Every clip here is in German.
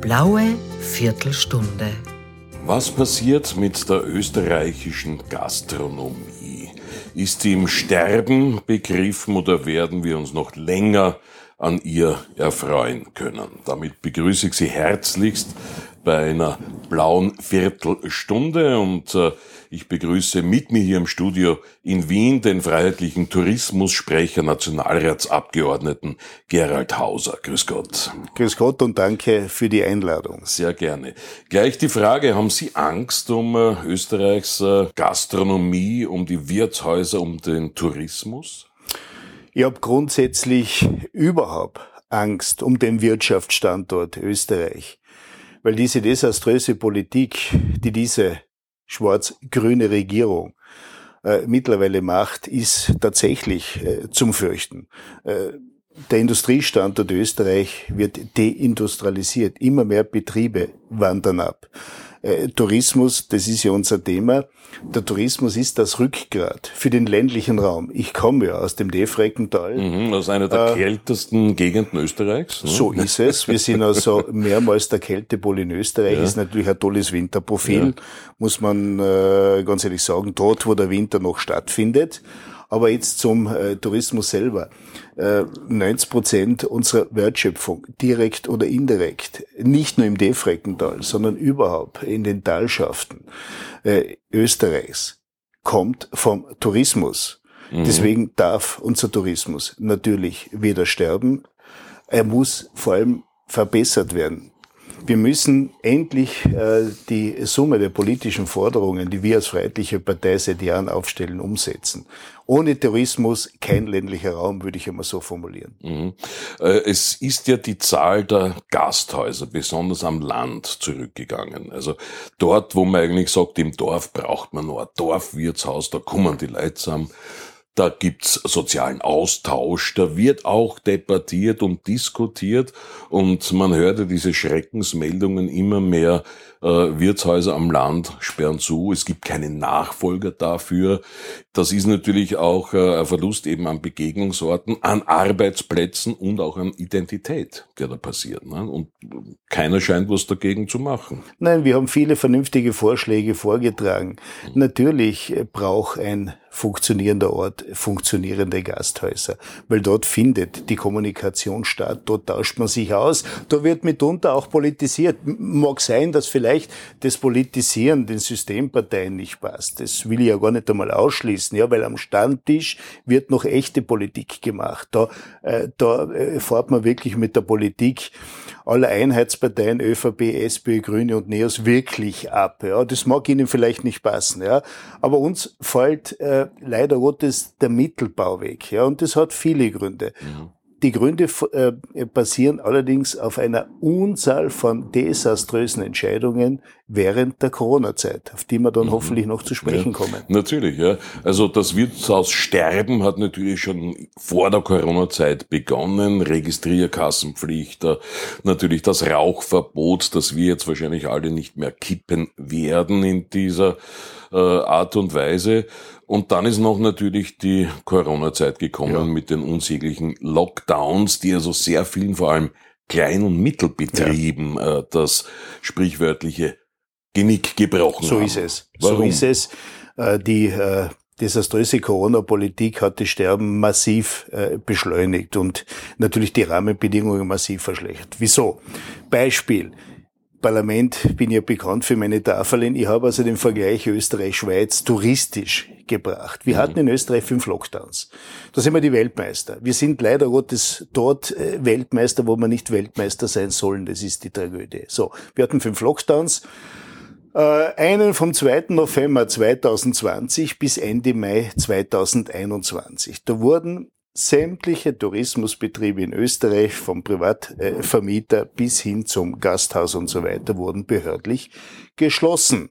blaue Viertelstunde. Was passiert mit der österreichischen Gastronomie? Ist sie im Sterben begriffen oder werden wir uns noch länger an ihr erfreuen können? Damit begrüße ich Sie herzlichst bei einer blauen Viertelstunde und äh, ich begrüße mit mir hier im Studio in Wien den freiheitlichen Tourismussprecher, Nationalratsabgeordneten Gerald Hauser. Grüß Gott. Grüß Gott und danke für die Einladung. Sehr gerne. Gleich die Frage, haben Sie Angst um äh, Österreichs äh, Gastronomie, um die Wirtshäuser, um den Tourismus? Ich habe grundsätzlich überhaupt Angst um den Wirtschaftsstandort Österreich, weil diese desaströse Politik, die diese schwarz-grüne Regierung äh, mittlerweile macht, ist tatsächlich äh, zum Fürchten. Äh, der Industriestandort Österreich wird deindustrialisiert. Immer mehr Betriebe wandern ab. Äh, Tourismus, das ist ja unser Thema. Der Tourismus ist das Rückgrat für den ländlichen Raum. Ich komme ja aus dem Defreckental. Mhm, aus einer der äh, kältesten Gegenden Österreichs. Ne? So ist es. Wir sind also mehrmals der Kältepol in Österreich. Ja. Ist natürlich ein tolles Winterprofil, ja. muss man äh, ganz ehrlich sagen, dort, wo der Winter noch stattfindet. Aber jetzt zum äh, Tourismus selber. Äh, 90 Prozent unserer Wertschöpfung, direkt oder indirekt, nicht nur im Defreckental, sondern überhaupt in den Talschaften äh, Österreichs, kommt vom Tourismus. Mhm. Deswegen darf unser Tourismus natürlich weder sterben, er muss vor allem verbessert werden. Wir müssen endlich äh, die Summe der politischen Forderungen, die wir als Freiheitliche Partei seit Jahren aufstellen, umsetzen. Ohne Tourismus kein ländlicher Raum, würde ich einmal so formulieren. Mhm. Äh, es ist ja die Zahl der Gasthäuser, besonders am Land, zurückgegangen. Also dort, wo man eigentlich sagt, im Dorf braucht man nur ein Dorfwirtshaus, da kommen die Leute zusammen da gibt's sozialen Austausch, da wird auch debattiert und diskutiert und man hörte diese Schreckensmeldungen immer mehr, äh, Wirtshäuser am Land sperren zu, es gibt keinen Nachfolger dafür. Das ist natürlich auch äh, ein Verlust eben an Begegnungsorten, an Arbeitsplätzen und auch an Identität, der da passiert. Ne? Und keiner scheint was dagegen zu machen. Nein, wir haben viele vernünftige Vorschläge vorgetragen. Mhm. Natürlich braucht ein funktionierender Ort, funktionierende Gasthäuser. Weil dort findet die Kommunikation statt, dort tauscht man sich aus, da wird mitunter auch politisiert. Mag sein, dass vielleicht das Politisieren den Systemparteien nicht passt. Das will ich ja gar nicht einmal ausschließen, ja, weil am Standtisch wird noch echte Politik gemacht. Da, äh, da äh, fährt man wirklich mit der Politik aller Einheitsparteien, ÖVP, SPÖ, Grüne und NEOS wirklich ab. Ja. Das mag Ihnen vielleicht nicht passen, ja. Aber uns fällt äh, leider Gottes der Mittelbau weg, ja. Und das hat viele Gründe. Mhm. Die Gründe äh, basieren allerdings auf einer Unzahl von desaströsen Entscheidungen während der Corona-Zeit, auf die wir dann mhm. hoffentlich noch zu sprechen ja, kommen. Natürlich, ja. Also das Wirtshaus Sterben hat natürlich schon vor der Corona-Zeit begonnen. Registrierkassenpflicht, natürlich das Rauchverbot, das wir jetzt wahrscheinlich alle nicht mehr kippen werden in dieser äh, Art und Weise. Und dann ist noch natürlich die Corona-Zeit gekommen ja. mit den unsäglichen Lockdowns, die also sehr vielen, vor allem Klein- und Mittelbetrieben, ja. äh, das sprichwörtliche Genick gebrochen so haben. So ist es. Warum? So ist es. Äh, die äh, desaströse Corona-Politik hat das Sterben massiv äh, beschleunigt und natürlich die Rahmenbedingungen massiv verschlechtert. Wieso? Beispiel. Parlament bin ja bekannt für meine Tafeln. Ich habe also den Vergleich Österreich-Schweiz touristisch gebracht. Wir mhm. hatten in Österreich fünf Lockdowns. Da sind wir die Weltmeister. Wir sind leider Gottes dort äh, Weltmeister, wo wir nicht Weltmeister sein sollen. Das ist die Tragödie. So, wir hatten fünf Lockdowns. Äh, einen vom 2. November 2020 bis Ende Mai 2021. Da wurden sämtliche Tourismusbetriebe in Österreich, vom Privatvermieter bis hin zum Gasthaus und so weiter, wurden behördlich geschlossen.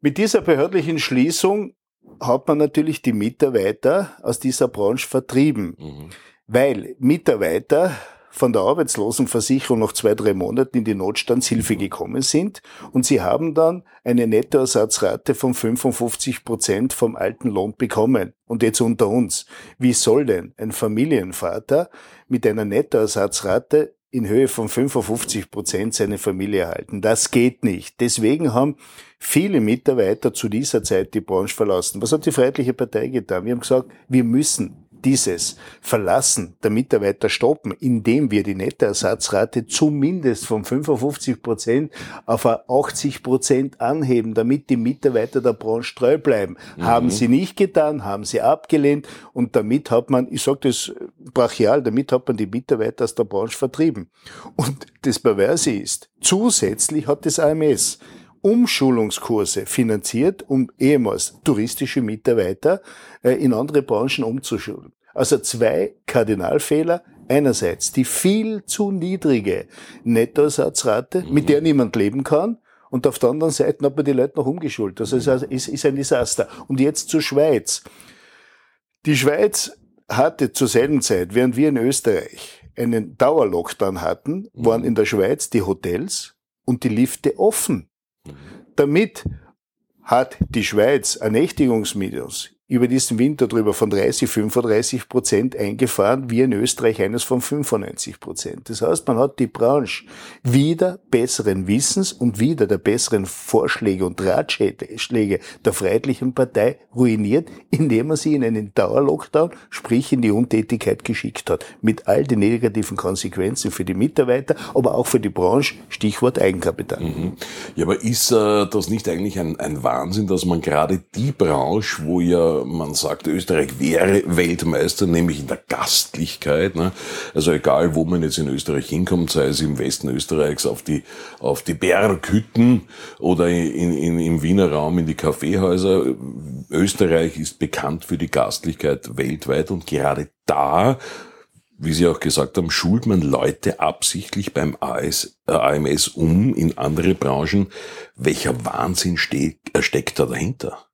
Mit dieser behördlichen Schließung hat man natürlich die Mitarbeiter aus dieser Branche vertrieben, mhm. weil Mitarbeiter von der Arbeitslosenversicherung noch zwei, drei Monaten in die Notstandshilfe gekommen sind und sie haben dann eine Nettoersatzrate von 55 Prozent vom alten Lohn bekommen. Und jetzt unter uns, wie soll denn ein Familienvater mit einer Nettoersatzrate in Höhe von 55 Prozent seine Familie erhalten. Das geht nicht. Deswegen haben viele Mitarbeiter zu dieser Zeit die Branche verlassen. Was hat die Freiheitliche Partei getan? Wir haben gesagt, wir müssen dieses Verlassen der Mitarbeiter stoppen, indem wir die Nettoersatzrate zumindest von 55 Prozent auf 80 Prozent anheben, damit die Mitarbeiter der Branche treu bleiben. Mhm. Haben sie nicht getan, haben sie abgelehnt und damit hat man, ich sage das brachial, damit hat man die Mitarbeiter aus der Branche vertrieben. Und das Perverse ist, zusätzlich hat das AMS Umschulungskurse finanziert, um ehemals touristische Mitarbeiter äh, in andere Branchen umzuschulen. Also zwei Kardinalfehler. Einerseits die viel zu niedrige Nettoersatzrate, mhm. mit der niemand leben kann. Und auf der anderen Seite hat man die Leute noch umgeschult. Also es ist, ist ein Desaster. Und jetzt zur Schweiz. Die Schweiz hatte zur selben Zeit, während wir in Österreich einen Dauerlockdown hatten, waren mhm. in der Schweiz die Hotels und die Lifte offen. Damit hat die Schweiz ein Nächtigungsminus über diesen Winter drüber von 30, 35 Prozent eingefahren, wie in Österreich eines von 95 Prozent. Das heißt, man hat die Branche wieder besseren Wissens und wieder der besseren Vorschläge und Ratschläge der Freiheitlichen Partei ruiniert, indem man sie in einen Dauerlockdown, sprich in die Untätigkeit geschickt hat. Mit all den negativen Konsequenzen für die Mitarbeiter, aber auch für die Branche, Stichwort Eigenkapital. Mhm. Ja, aber ist äh, das nicht eigentlich ein, ein Wahnsinn, dass man gerade die Branche, wo ja man sagt, Österreich wäre Weltmeister, nämlich in der Gastlichkeit. Ne? Also egal, wo man jetzt in Österreich hinkommt, sei es im Westen Österreichs auf die, auf die Berghütten oder in, in, im Wiener Raum in die Kaffeehäuser. Österreich ist bekannt für die Gastlichkeit weltweit und gerade da wie Sie auch gesagt haben, schult man Leute absichtlich beim AS, äh, AMS um in andere Branchen. Welcher Wahnsinn steck, äh, steckt da dahinter?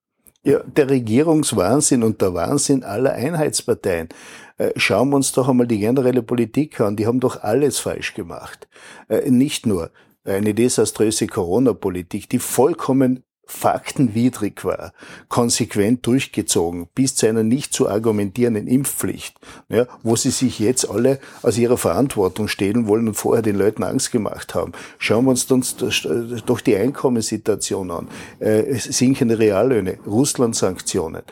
Ja, der Regierungswahnsinn und der Wahnsinn aller Einheitsparteien. Äh, schauen wir uns doch einmal die generelle Politik an. Die haben doch alles falsch gemacht. Äh, nicht nur eine desaströse Corona-Politik, die vollkommen faktenwidrig war, konsequent durchgezogen, bis zu einer nicht zu argumentierenden Impfpflicht, ja, wo sie sich jetzt alle aus ihrer Verantwortung stehlen wollen und vorher den Leuten Angst gemacht haben. Schauen wir uns doch die Einkommenssituation an, äh, sinkende Reallöhne, Russland-Sanktionen,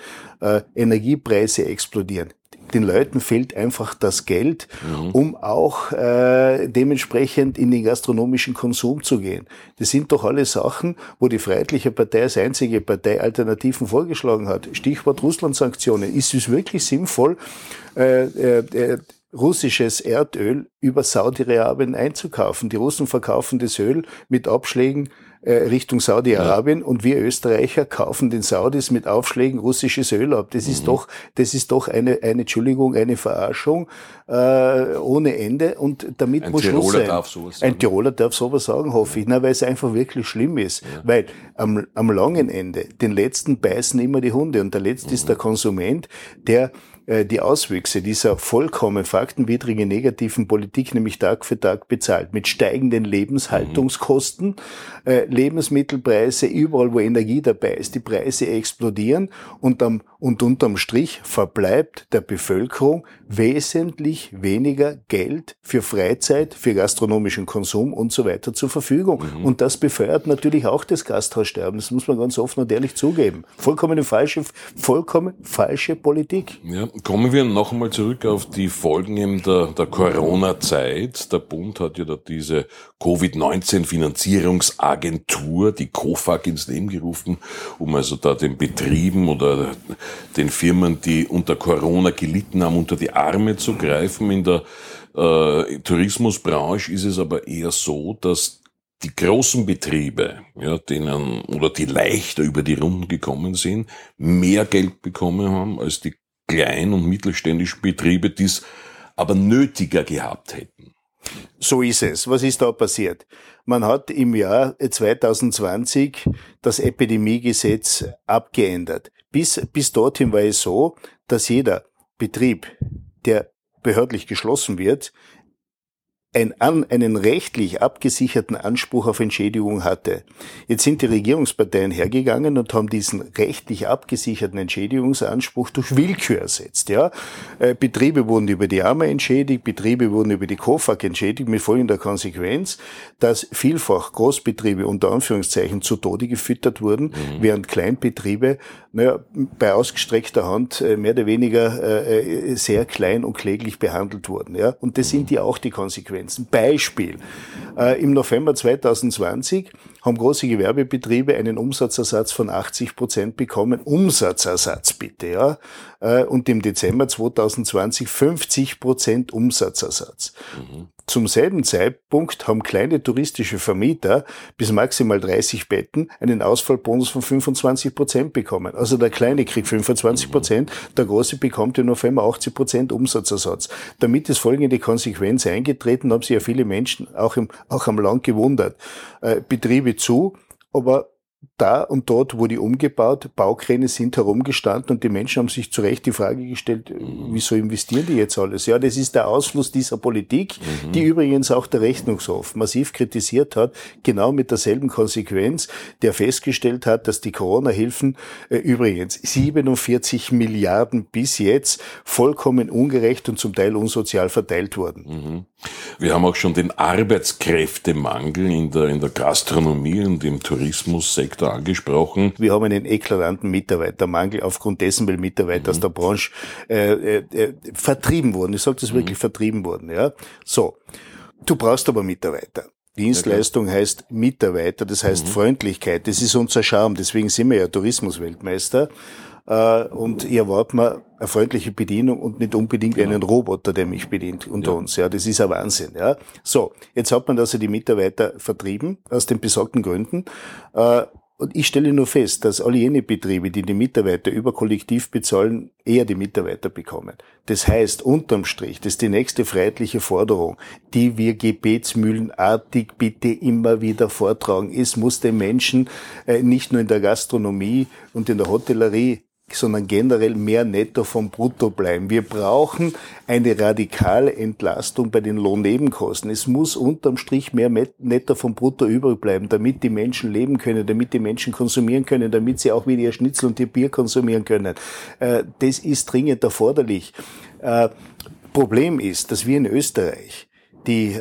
äh, Energiepreise explodieren den Leuten fehlt einfach das Geld, mhm. um auch äh, dementsprechend in den gastronomischen Konsum zu gehen. Das sind doch alle Sachen, wo die Freiheitliche Partei als einzige Partei Alternativen vorgeschlagen hat. Stichwort Russland-Sanktionen. Ist es wirklich sinnvoll, äh, äh, äh russisches Erdöl über Saudi-Arabien einzukaufen? Die Russen verkaufen das Öl mit Abschlägen Richtung Saudi-Arabien ja. und wir Österreicher kaufen den Saudis mit Aufschlägen russisches Öl ab. Das mhm. ist doch, das ist doch eine, eine Entschuldigung, eine Verarschung äh, ohne Ende und damit Ein muss Tiroler Schluss sein. Darf sowas sagen. Ein Tiroler darf sowas sagen, hoffe ich, na, weil es einfach wirklich schlimm ist, ja. weil am, am langen Ende den letzten beißen immer die Hunde und der letzte mhm. ist der Konsument, der äh, die Auswüchse dieser vollkommen faktenwidrigen negativen Politik nämlich Tag für Tag bezahlt. Mit steigenden Lebenshaltungskosten, äh, Lebensmittelpreise, überall wo Energie dabei ist, die Preise explodieren und, am, und unterm Strich verbleibt der Bevölkerung wesentlich weniger Geld für Freizeit, für gastronomischen Konsum und so weiter zur Verfügung. Mhm. Und das befeuert natürlich auch das Gasthaussterben. Das muss man ganz offen und ehrlich zugeben. Vollkommen falsche, vollkommen falsche Politik. Ja, Kommen wir noch einmal zurück auf die Folgen eben der, der Corona-Zeit. Der Bund hat ja da diese Covid-19-Finanzierungsagentur, die COFAG, ins Leben gerufen, um also da den Betrieben oder den Firmen, die unter Corona gelitten haben, unter die Arme zu greifen. In der äh, Tourismusbranche ist es aber eher so, dass die großen Betriebe, ja, denen oder die leichter über die Runden gekommen sind, mehr Geld bekommen haben als die klein- und mittelständischen Betriebe, die es aber nötiger gehabt hätten. So ist es. Was ist da passiert? Man hat im Jahr 2020 das Epidemiegesetz abgeändert. Bis, bis dorthin war es so, dass jeder Betrieb, der behördlich geschlossen wird, ein, einen rechtlich abgesicherten Anspruch auf Entschädigung hatte. Jetzt sind die Regierungsparteien hergegangen und haben diesen rechtlich abgesicherten Entschädigungsanspruch durch Willkür ersetzt. Ja? Äh, Betriebe wurden über die Arme entschädigt, Betriebe wurden über die KOFAG entschädigt, mit folgender Konsequenz, dass vielfach Großbetriebe unter Anführungszeichen zu Tode gefüttert wurden, mhm. während Kleinbetriebe naja, bei ausgestreckter Hand äh, mehr oder weniger äh, sehr klein und kläglich behandelt wurden. Ja? Und das sind ja auch die Konsequenzen. Konsequenzen. Beispiel. Äh, Im November 2020 haben große Gewerbebetriebe einen Umsatzersatz von 80 Prozent bekommen. Umsatzersatz bitte, ja. Äh, und im Dezember 2020 50 Prozent Umsatzersatz. Mhm. Zum selben Zeitpunkt haben kleine touristische Vermieter bis maximal 30 Betten einen Ausfallbonus von 25 Prozent bekommen. Also der Kleine kriegt 25 Prozent, der Große bekommt im November 80 Prozent Umsatzersatz. Damit ist folgende Konsequenz eingetreten, haben sich ja viele Menschen auch, im, auch am Land gewundert. Äh, Betriebe zu, aber da und dort wurde umgebaut, Baukräne sind herumgestanden und die Menschen haben sich zu Recht die Frage gestellt, mhm. wieso investieren die jetzt alles? Ja, das ist der Ausfluss dieser Politik, mhm. die übrigens auch der Rechnungshof massiv kritisiert hat, genau mit derselben Konsequenz, der festgestellt hat, dass die Corona-Hilfen äh, übrigens 47 Milliarden bis jetzt vollkommen ungerecht und zum Teil unsozial verteilt wurden. Mhm. Wir haben auch schon den Arbeitskräftemangel in der, in der Gastronomie und im Tourismussektor angesprochen. Wir haben einen eklatanten Mitarbeitermangel aufgrund dessen, weil Mitarbeiter mhm. aus der Branche äh, äh, äh, vertrieben wurden. Ich sage das mhm. wirklich vertrieben wurden. Ja, so. Du brauchst aber Mitarbeiter. Dienstleistung okay. heißt Mitarbeiter, das heißt mhm. Freundlichkeit. Das ist unser Charme. Deswegen sind wir ja Tourismusweltmeister. Äh, und ich erwarte mir eine freundliche Bedienung und nicht unbedingt genau. einen Roboter, der mich bedient unter ja. uns. Ja, das ist ein Wahnsinn. Ja, so jetzt hat man also die Mitarbeiter vertrieben aus den besagten Gründen. Äh, und ich stelle nur fest, dass alle jene Betriebe, die die Mitarbeiter über Kollektiv bezahlen, eher die Mitarbeiter bekommen. Das heißt, unterm Strich, das ist die nächste freiheitliche Forderung, die wir gebetsmühlenartig bitte immer wieder vortragen. Es muss den Menschen äh, nicht nur in der Gastronomie und in der Hotellerie sondern generell mehr netto vom Brutto bleiben. Wir brauchen eine radikale Entlastung bei den Lohnnebenkosten. Es muss unterm Strich mehr netto vom Brutto übrig bleiben, damit die Menschen leben können, damit die Menschen konsumieren können, damit sie auch wieder ihr Schnitzel und ihr Bier konsumieren können. Äh, das ist dringend erforderlich. Äh, Problem ist, dass wir in Österreich die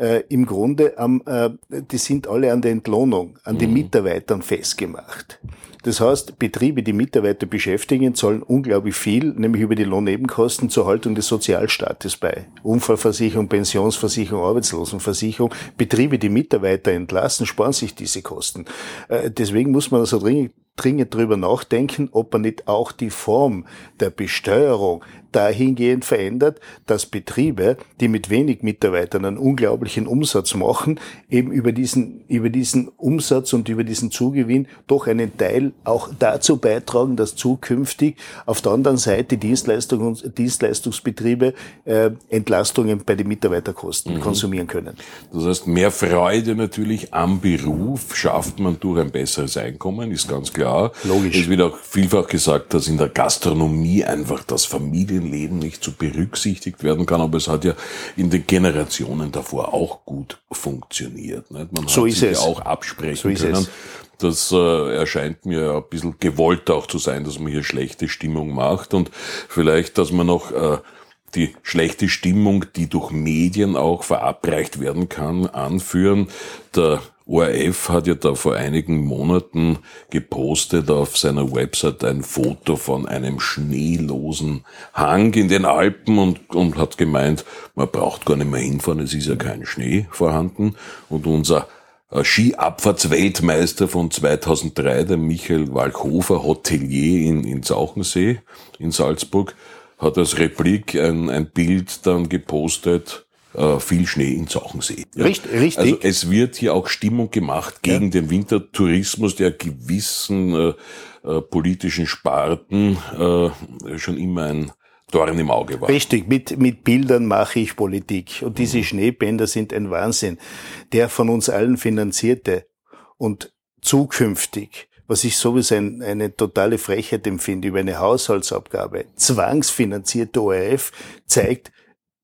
äh, im Grunde am, die sind alle an der Entlohnung, an den mhm. Mitarbeitern festgemacht. Das heißt, Betriebe, die Mitarbeiter beschäftigen, zahlen unglaublich viel, nämlich über die Lohnnebenkosten zur Haltung des Sozialstaates bei. Unfallversicherung, Pensionsversicherung, Arbeitslosenversicherung. Betriebe, die Mitarbeiter entlassen, sparen sich diese Kosten. Äh, deswegen muss man also dringend dringend drüber nachdenken, ob man nicht auch die Form der Besteuerung dahingehend verändert, dass Betriebe, die mit wenig Mitarbeitern einen unglaublichen Umsatz machen, eben über diesen, über diesen Umsatz und über diesen Zugewinn doch einen Teil auch dazu beitragen, dass zukünftig auf der anderen Seite Dienstleistungs Dienstleistungsbetriebe äh, Entlastungen bei den Mitarbeiterkosten mhm. konsumieren können. Das heißt, mehr Freude natürlich am Beruf schafft man durch ein besseres Einkommen, ist ganz klar. Logisch. Es wird auch vielfach gesagt, dass in der Gastronomie einfach das Familien Familienleben nicht so berücksichtigt werden kann, aber es hat ja in den Generationen davor auch gut funktioniert. Nicht? Man so hat sich es. ja auch absprechen so können. Es. Das äh, erscheint mir ein bisschen gewollt auch zu sein, dass man hier schlechte Stimmung macht und vielleicht, dass man noch äh, die schlechte Stimmung, die durch Medien auch verabreicht werden kann, anführen. Der ORF hat ja da vor einigen Monaten gepostet auf seiner Website ein Foto von einem schneelosen Hang in den Alpen und, und hat gemeint, man braucht gar nicht mehr hinfahren, es ist ja kein Schnee vorhanden. Und unser äh, Skiabfahrtsweltmeister von 2003, der Michael Walchhofer, Hotelier in, in Sauchensee in Salzburg, hat als Replik ein, ein Bild dann gepostet, äh, viel Schnee in Zauchensee. Ja. Richtig, richtig. Also es wird hier auch Stimmung gemacht gegen ja. den Wintertourismus, der gewissen äh, äh, politischen Sparten äh, schon immer ein Dorn im Auge war. Richtig, mit, mit Bildern mache ich Politik. Und diese mhm. Schneebänder sind ein Wahnsinn. Der von uns allen finanzierte und zukünftig was ich sowieso ein, eine totale Frechheit empfinde über eine Haushaltsabgabe, zwangsfinanzierte ORF zeigt,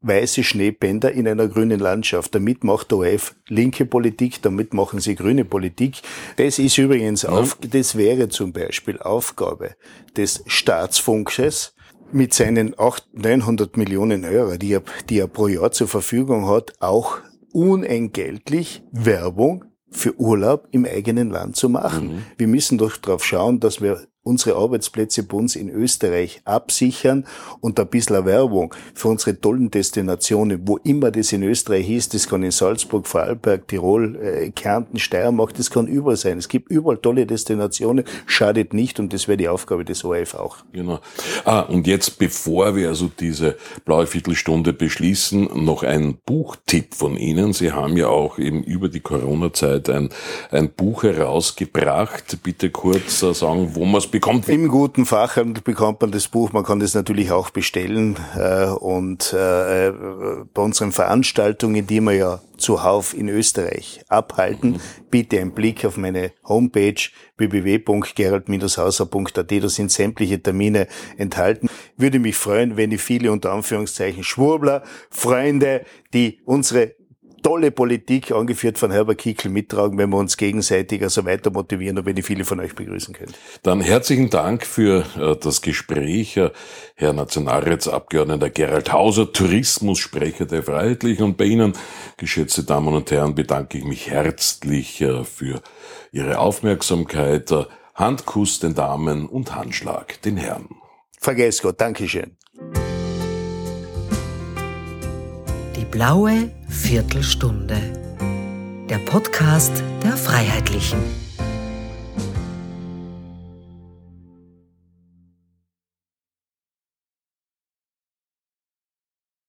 weiße Schneebänder in einer grünen Landschaft. Damit macht ORF linke Politik, damit machen sie grüne Politik. Das ist übrigens auf, das wäre zum Beispiel Aufgabe des Staatsfunkes, mit seinen 800, 900 Millionen Euro, die er, die er pro Jahr zur Verfügung hat, auch unentgeltlich Werbung für Urlaub im eigenen Land zu machen. Mhm. Wir müssen doch darauf schauen, dass wir unsere Arbeitsplätze bei uns in Österreich absichern und ein bisschen Werbung für unsere tollen Destinationen, wo immer das in Österreich ist, das kann in Salzburg, Vorarlberg, Tirol, äh, Kärnten, Steiermark, das kann überall sein. Es gibt überall tolle Destinationen, schadet nicht und das wäre die Aufgabe des ORF auch. Genau. Ah, und jetzt, bevor wir also diese blaue Viertelstunde beschließen, noch ein Buchtipp von Ihnen. Sie haben ja auch eben über die Corona-Zeit ein, ein Buch herausgebracht. Bitte kurz äh, sagen, wo man es bekommt. Im guten Fachhandel bekommt man das Buch. Man kann das natürlich auch bestellen. Äh, und äh, bei unseren Veranstaltungen, die wir ja zuhauf in Österreich abhalten, mhm. bitte einen Blick auf meine Homepage www.gerald-hauser.at. Da sind sämtliche Termine enthalten. Würde mich freuen, wenn ich viele unter Anführungszeichen Schwurbler, Freunde, die unsere tolle Politik, angeführt von Herbert Kickl, mittragen, wenn wir uns gegenseitig also weiter motivieren und wenn ich viele von euch begrüßen könnte. Dann herzlichen Dank für äh, das Gespräch, äh, Herr Nationalratsabgeordneter Gerald Hauser, Tourismussprecher der Freiheitlichen. Und bei Ihnen, geschätzte Damen und Herren, bedanke ich mich herzlich äh, für Ihre Aufmerksamkeit. Handkuss den Damen und Handschlag den Herren. Vergesst Gott, Dankeschön. Blaue Viertelstunde. Der Podcast der Freiheitlichen.